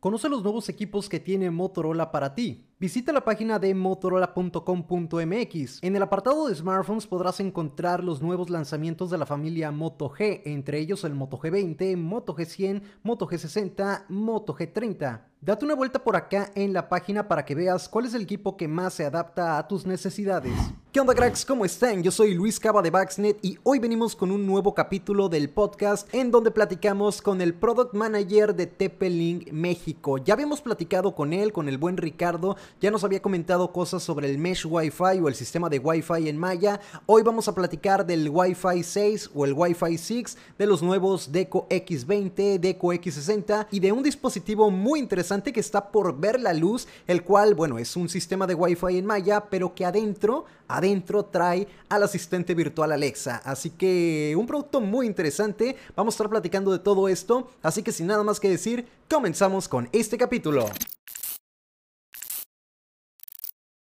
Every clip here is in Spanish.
Conoce los nuevos equipos que tiene Motorola para ti. Visita la página de motorola.com.mx. En el apartado de smartphones podrás encontrar los nuevos lanzamientos de la familia Moto G, entre ellos el Moto G20, Moto G100, Moto G60, Moto G30. Date una vuelta por acá en la página para que veas cuál es el equipo que más se adapta a tus necesidades. ¿Qué onda cracks? ¿Cómo están? Yo soy Luis Cava de Baxnet y hoy venimos con un nuevo capítulo del podcast en donde platicamos con el Product Manager de TP-Link México. Ya habíamos platicado con él, con el buen Ricardo, ya nos había comentado cosas sobre el Mesh Wi-Fi o el sistema de Wi-Fi en Maya. Hoy vamos a platicar del Wi-Fi 6 o el Wi-Fi 6, de los nuevos Deco X20, Deco X60 y de un dispositivo muy interesante que está por ver la luz, el cual, bueno, es un sistema de Wi-Fi en Maya, pero que adentro, adentro trae al asistente virtual Alexa. Así que un producto muy interesante. Vamos a estar platicando de todo esto. Así que sin nada más que decir, comenzamos con este capítulo.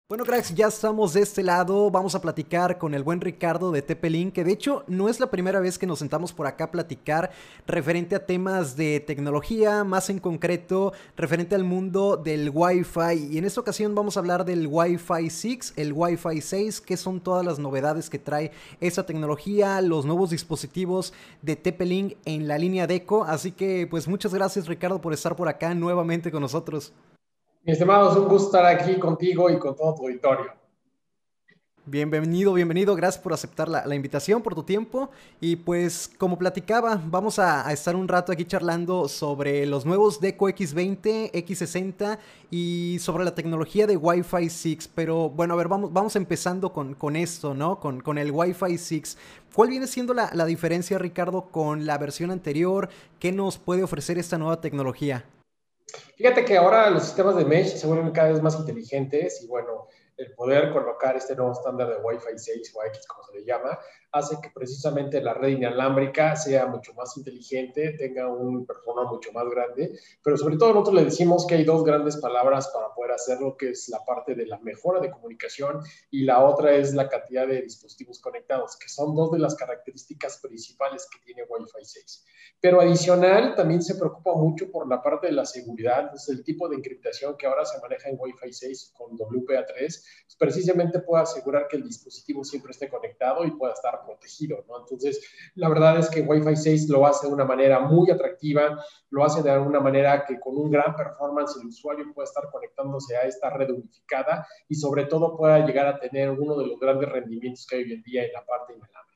Bueno, cracks, ya estamos de este lado. Vamos a platicar con el buen Ricardo de Tepelín, que de hecho no es la primera vez que nos sentamos por acá a platicar referente a temas de tecnología, más en concreto referente al mundo del Wi-Fi. Y en esta ocasión vamos a hablar del Wi-Fi 6, el Wi-Fi 6, que son todas las novedades que trae esa tecnología, los nuevos dispositivos de Tepelín en la línea Deco. Así que, pues muchas gracias, Ricardo, por estar por acá nuevamente con nosotros. Mi estimado, es un gusto estar aquí contigo y con todo tu auditorio. Bienvenido, bienvenido, gracias por aceptar la, invitación, por tu tiempo. Y pues como platicaba, vamos a, estar un rato aquí charlando sobre los nuevos Deco X20, X60 y sobre la tecnología de Wi-Fi 6. Pero bueno, a ver, vamos, vamos empezando con, con esto, ¿no? Con, con, el Wi-Fi 6. ¿Cuál viene siendo la, la diferencia, Ricardo, con la versión anterior? ¿Qué nos puede ofrecer esta nueva tecnología? Fíjate que ahora los sistemas de mesh se vuelven cada vez más inteligentes y bueno, el poder colocar este nuevo estándar de Wi-Fi 6 o X, como se le llama, hace que precisamente la red inalámbrica sea mucho más inteligente, tenga un persona mucho más grande, pero sobre todo nosotros le decimos que hay dos grandes palabras para poder hacerlo, que es la parte de la mejora de comunicación y la otra es la cantidad de dispositivos conectados, que son dos de las características principales que tiene Wi-Fi 6. Pero adicional, también se preocupa mucho por la parte de la seguridad, es el tipo de encriptación que ahora se maneja en Wi-Fi 6 con WPA3, pues precisamente puede asegurar que el dispositivo siempre esté conectado y pueda estar protegido, ¿no? Entonces, la verdad es que Wi-Fi 6 lo hace de una manera muy atractiva, lo hace de una manera que con un gran performance el usuario pueda estar conectándose a esta red unificada y sobre todo pueda llegar a tener uno de los grandes rendimientos que hay hoy en día en la parte inalámbrica.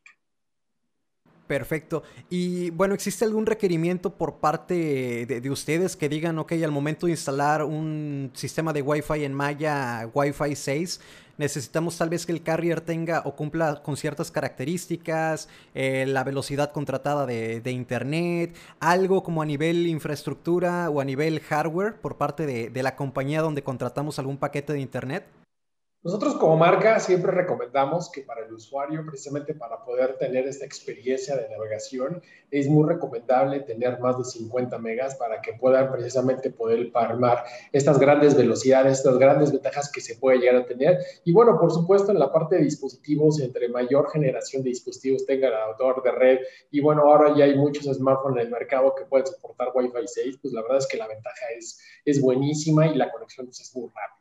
Perfecto. Y bueno, ¿existe algún requerimiento por parte de, de, ustedes que digan, ok, al momento de instalar un sistema de Wi-Fi en Maya Wi-Fi 6, necesitamos tal vez que el carrier tenga o cumpla con ciertas características, eh, la velocidad contratada de, internet, algo como a nivel infraestructura o a nivel hardware por parte de la compañía donde contratamos algún paquete de internet? Nosotros como marca siempre recomendamos que para el usuario, precisamente para poder tener esta experiencia de navegación, es muy recomendable tener más de 50 megas para que puedan precisamente poder palmar estas grandes velocidades, estas grandes ventajas que se puede llegar a tener. Y bueno, por supuesto, en la parte de dispositivos, entre mayor generación de dispositivos tenga el adaptador de red, y bueno, ahora ya hay muchos smartphones en el mercado que pueden soportar Wi-Fi 6, pues la verdad es que la ventaja es, es buenísima y la conexión pues, es muy rápida.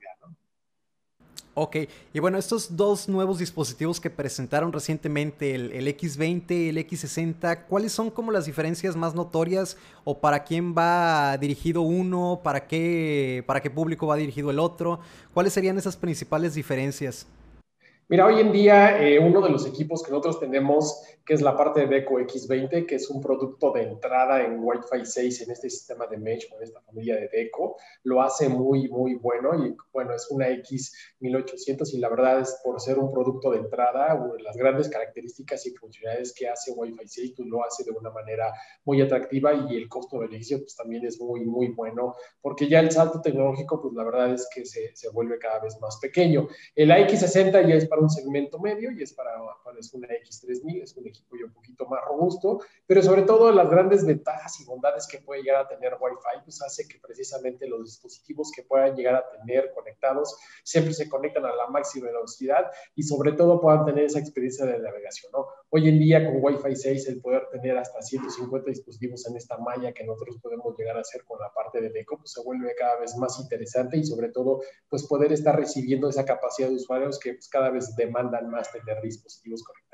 Ok, y bueno, estos dos nuevos dispositivos que presentaron recientemente, el, X20, el X60, ¿cuáles son como las diferencias más notorias o para quién va dirigido uno, para qué, para qué público va dirigido el otro? ¿Cuáles serían esas principales diferencias? Mira, hoy en día eh, uno de los equipos que nosotros tenemos, que es la parte de Deco X20, que es un producto de entrada en Wi-Fi 6 en este sistema de mesh con esta familia de Deco, lo hace muy, muy bueno y bueno, es una X1800 y la verdad es por ser un producto de entrada, las grandes características y funcionalidades que hace Wi-Fi 6, pues lo hace de una manera muy atractiva y el costo-beneficio pues también es muy, muy bueno, porque ya el salto tecnológico, pues la verdad es que se, se vuelve cada vez más pequeño. El X60 ya es para un segmento medio y es para, para es una X3000, es un equipo ya un poquito más robusto, pero sobre todo las grandes ventajas y bondades que puede llegar a tener Wi-Fi, pues hace que precisamente los dispositivos que puedan llegar a tener conectados siempre se conectan a la máxima velocidad y sobre todo puedan tener esa experiencia de navegación, ¿no? Hoy en día con Wi-Fi 6 el poder tener hasta 150 dispositivos en esta malla que nosotros podemos llegar a hacer con la parte de Deco, pues se vuelve cada vez más interesante y sobre todo pues poder estar recibiendo esa capacidad de usuarios que pues, cada vez demandan más tener dispositivos conectados.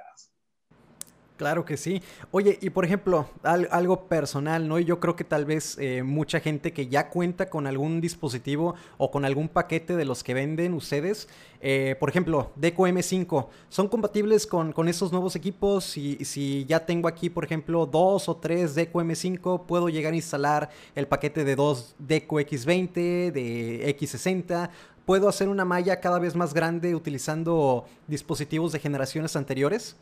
Claro que sí. Oye, y por ejemplo, algo personal, ¿no? Yo creo que tal vez eh, mucha gente que ya cuenta con algún dispositivo o con algún paquete de los que venden ustedes, eh, por ejemplo, Deco M5, ¿son compatibles con, con esos nuevos equipos? Y si ya tengo aquí, por ejemplo, dos o tres Deco M5, ¿puedo llegar a instalar el paquete de dos Deco X20, de X60? ¿Puedo hacer una malla cada vez más grande utilizando dispositivos de generaciones anteriores?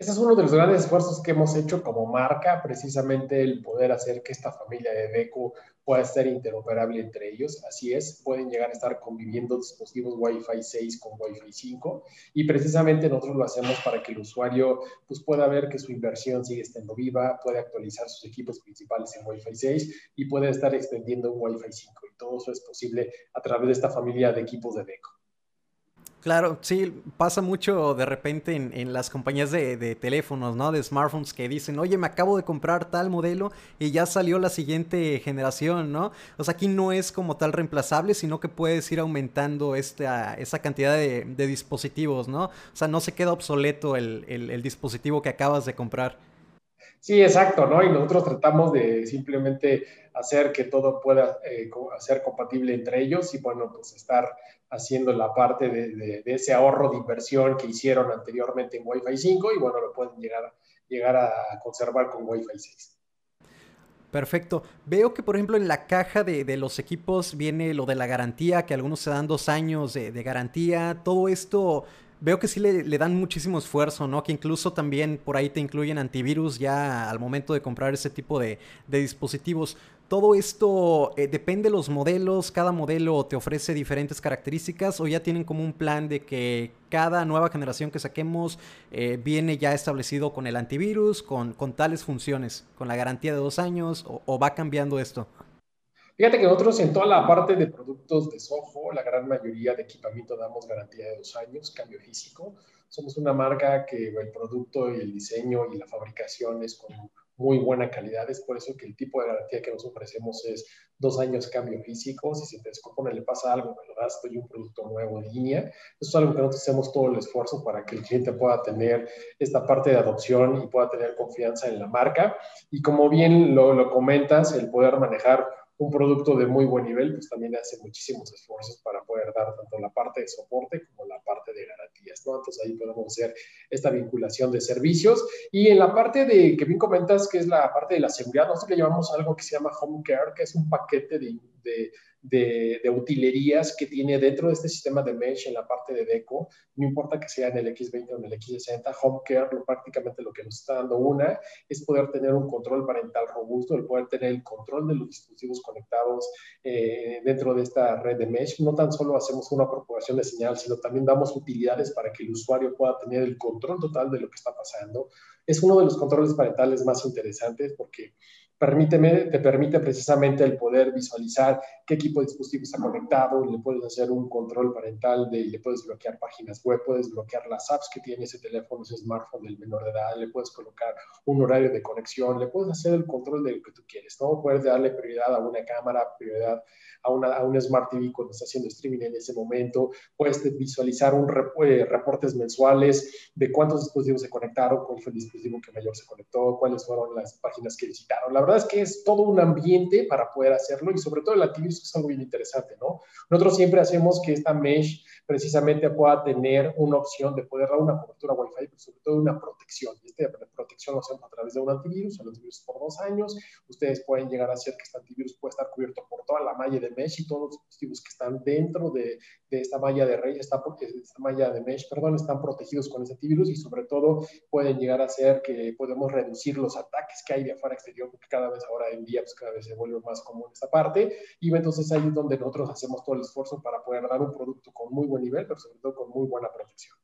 Ese es uno de los grandes esfuerzos que hemos hecho como marca, precisamente el poder hacer que esta familia de Deco pueda estar interoperable entre ellos. Así es, pueden llegar a estar conviviendo dispositivos Wi-Fi 6 con Wi-Fi 5 y precisamente nosotros lo hacemos para que el usuario pues, pueda ver que su inversión sigue estando viva, puede actualizar sus equipos principales en Wi-Fi 6 y puede estar extendiendo un Wi-Fi 5. Y todo eso es posible a través de esta familia de equipos de Deco. Claro, sí, pasa mucho de repente en, las compañías de, teléfonos, ¿no? De smartphones que dicen, oye, me acabo de comprar tal modelo y ya salió la siguiente generación, ¿no? O sea, aquí no es como tal reemplazable, sino que puedes ir aumentando esta, esa cantidad de, dispositivos, ¿no? O sea, no se queda obsoleto el dispositivo que acabas de comprar. Sí, exacto, ¿no? Y nosotros tratamos de simplemente hacer que todo pueda eh, ser compatible entre ellos y, bueno, pues estar haciendo la parte de, ese ahorro de inversión que hicieron anteriormente en Wi-Fi 5 y, bueno, lo pueden llegar, llegar a conservar con Wi-Fi 6. Perfecto. Veo que, por ejemplo, en la caja de, los equipos viene lo de la garantía, que algunos se dan dos años de, de garantía. Todo esto veo que sí le, dan muchísimo esfuerzo, ¿no? Que incluso también por ahí te incluyen antivirus ya al momento de comprar ese tipo de, dispositivos. Todo esto eh, depende de los modelos, cada modelo te ofrece diferentes características o ya tienen como un plan de que cada nueva generación que saquemos eh, viene ya establecido con el antivirus, con, con, tales funciones, con la garantía de dos años o va cambiando esto. Fíjate que nosotros en toda la parte de productos de Soho, la gran mayoría de equipamiento damos garantía de dos años, cambio físico. Somos una marca que el producto y el diseño y la fabricación es con muy buena calidad. Es por eso que el tipo de garantía que nos ofrecemos es dos años cambio físico. Si se te descompone, le pasa algo, me lo das, doy un producto nuevo en línea. Eso es algo que nosotros hacemos todo el esfuerzo para que el cliente pueda tener esta parte de adopción y pueda tener confianza en la marca. Y como bien lo, lo comentas, el poder manejar un producto de muy buen nivel, pues también hace muchísimos esfuerzos para poder dar tanto la parte de soporte como la parte de garantías, ¿no? Entonces ahí podemos hacer esta vinculación de servicios. Y en la parte de que bien comentas, que es la parte de la seguridad, nosotros le llamamos algo que se llama Home Care, que es un paquete de, de de, utilerías que tiene dentro de este sistema de mesh en la parte de deco, no importa que sea en el X20 o en el X60, HomeCare lo, prácticamente lo que nos está dando una es poder tener un control parental robusto, el poder tener el control de los dispositivos conectados eh, dentro de esta red de mesh. No tan solo hacemos una propagación de señal, sino también damos utilidades para que el usuario pueda tener el control total de lo que está pasando. Es uno de los controles parentales más interesantes porque permíteme, te permite precisamente el poder visualizar qué equipo de dispositivo está conectado, le puedes hacer un control parental, de, le puedes bloquear páginas web, puedes bloquear las apps que tiene ese teléfono, ese smartphone del menor de edad, le puedes colocar un horario de conexión, le puedes hacer el control de lo que tú quieres, ¿no? Puedes darle prioridad a una cámara, prioridad a, una, a un Smart TV cuando está haciendo streaming en ese momento, puedes visualizar un eh, reportes mensuales de cuántos dispositivos se conectaron, cuál fue el dispositivo que mayor se conectó, cuáles fueron las páginas que visitaron. La verdad es que es todo un ambiente para poder hacerlo y sobre todo el antivirus es algo bien interesante, ¿no? Nosotros siempre hacemos que esta mesh precisamente pueda tener una opción de poder dar una cobertura Wi-Fi, pero sobre todo una protección. Y esta protección lo hacemos a través de un antivirus, el antivirus por dos años. Ustedes pueden llegar a hacer que este antivirus pueda estar cubierto por toda la malla de mesh y todos los dispositivos que están dentro de, de esta malla de red, esta, esta malla de mesh, perdón, están protegidos con ese antivirus y sobre todo pueden llegar a ser que podemos reducir los ataques que hay de afuera exterior, porque cada vez ahora en día, pues cada vez se vuelve más común esta parte. Y entonces ahí es donde nosotros hacemos todo el esfuerzo para poder dar un producto con muy buen nivel, pero sobre todo con muy buena protección.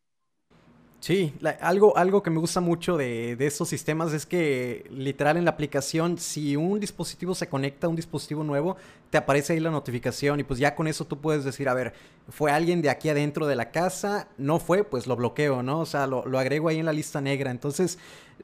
Sí, algo, algo que me gusta mucho de, de, estos sistemas es que literal en la aplicación, si un dispositivo se conecta a un dispositivo nuevo, te aparece ahí la notificación y pues ya con eso tú puedes decir, a ver, fue alguien de aquí adentro de la casa, no fue, pues lo bloqueo, ¿no? O sea, lo, lo agrego ahí en la lista negra. Entonces,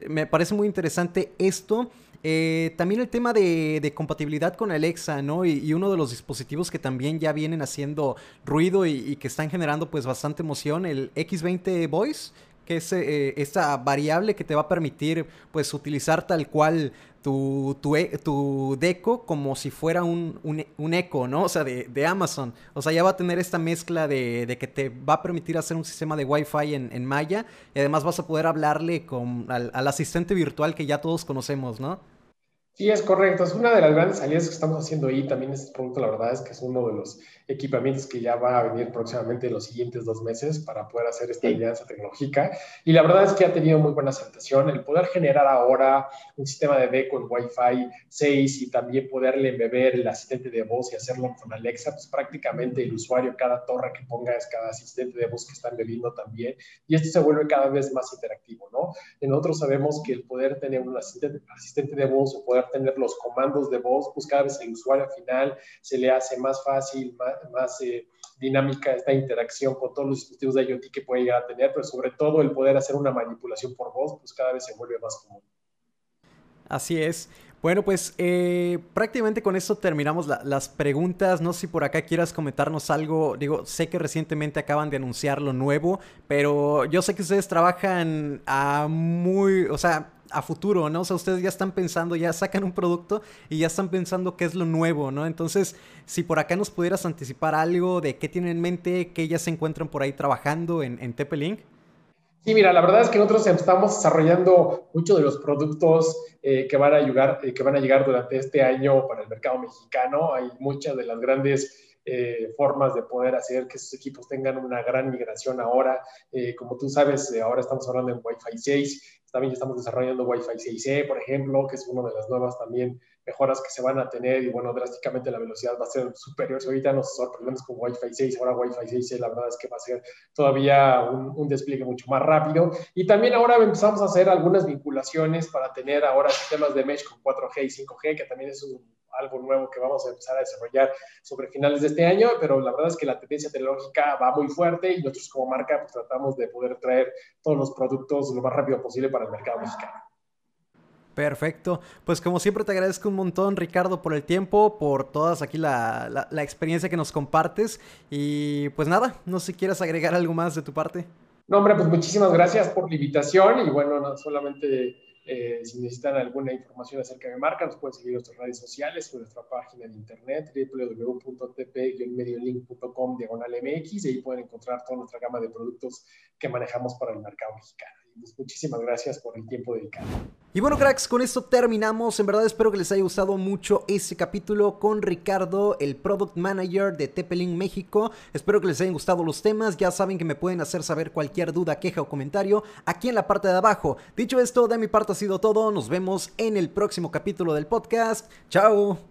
me parece muy interesante esto. Eh, también el tema de, compatibilidad con Alexa, ¿no? Y, uno de los dispositivos que también ya vienen haciendo ruido y, que están generando pues bastante emoción, el X20 Voice, que es eh, esta variable que te va a permitir pues utilizar tal cual tu, tu, e, tu deco como si fuera un, un, eco, ¿no? O sea, de, Amazon. O sea, ya va a tener esta mezcla de, que te va a permitir hacer un sistema de Wi-Fi en, en Maya y además vas a poder hablarle con, al asistente virtual que ya todos conocemos, ¿no? Sí, es correcto. Es una de las grandes salidas que estamos haciendo ahí. También este producto, la verdad es que es uno de los equipamientos que ya va a venir próximamente en los siguientes dos meses para poder hacer esta alianza tecnológica. Y la verdad es que ha tenido muy buena aceptación. El poder generar ahora un sistema de D con Wi-Fi 6 y también poderle embeber el asistente de voz y hacerlo con Alexa, pues prácticamente el usuario, cada torre que ponga es cada asistente de voz que está embebiendo también. Y esto se vuelve cada vez más interactivo, ¿no? Nosotros sabemos que el poder tener un asistente, asistente de voz o poder tener los comandos de voz, pues cada vez el usuario final se le hace más fácil, más, eh, dinámica esta interacción con todos los dispositivos de IoT que puede llegar a tener, pero sobre todo el poder hacer una manipulación por voz, pues cada vez se vuelve más común. Así es. Bueno, pues eh, prácticamente con esto terminamos las preguntas. No sé si por acá quieras comentarnos algo. Digo, sé que recientemente acaban de anunciar lo nuevo, pero yo sé que ustedes trabajan a muy, o sea, a futuro, ¿no? O sea, ustedes ya están pensando, ya sacan un producto y ya están pensando qué es lo nuevo, ¿no? Entonces, si por acá nos pudieras anticipar algo de qué tienen en mente, que ya se encuentran por ahí trabajando en, en. Sí, mira, la verdad es que nosotros estamos desarrollando muchos de los productos eh, que, van a llegar, eh, que van a llegar durante este año para el mercado mexicano. Hay muchas de las grandes eh, formas de poder hacer que esos equipos tengan una gran migración ahora. como tú sabes, ahora estamos hablando en Wi-Fi 6 también estamos desarrollando Wi-Fi 6E, por ejemplo, que es una de las nuevas también mejoras que se van a tener y bueno, drásticamente la velocidad va a ser superior. Si ahorita nos sorprendemos con Wi-Fi 6, ahora Wi-Fi 6E la verdad es que va a ser todavía un, un, despliegue mucho más rápido. Y también ahora empezamos a hacer algunas vinculaciones para tener ahora sistemas de mesh con 4G y 5G, que también es un algo nuevo que vamos a empezar a desarrollar sobre finales de este año, pero la verdad es que la tendencia tecnológica va muy fuerte y nosotros como marca pues, tratamos de poder traer todos los productos lo más rápido posible para el mercado mexicano. Perfecto. Pues como siempre te agradezco un montón, Ricardo, por el tiempo, por todas aquí la, la, experiencia que nos compartes. Y pues nada, no sé si quieres agregar algo más de tu parte. No, hombre, pues muchísimas gracias por la invitación y bueno, no solamente eh, si necesitan alguna información acerca de marca, nos pueden seguir en nuestras redes sociales en nuestra página de internet www.tp-mediolink.com diagonal MX y ahí pueden encontrar toda nuestra gama de productos que manejamos para el mercado mexicano. Pues, muchísimas gracias por el tiempo dedicado. Y bueno, cracks, con esto terminamos. En verdad espero que les haya gustado mucho este capítulo con Ricardo, el Product Manager de Tepelin México. Espero que les hayan gustado los temas. Ya saben que me pueden hacer saber cualquier duda, queja o comentario aquí en la parte de abajo. Dicho esto, de mi parte ha sido todo. Nos vemos en el próximo capítulo del podcast. Chao.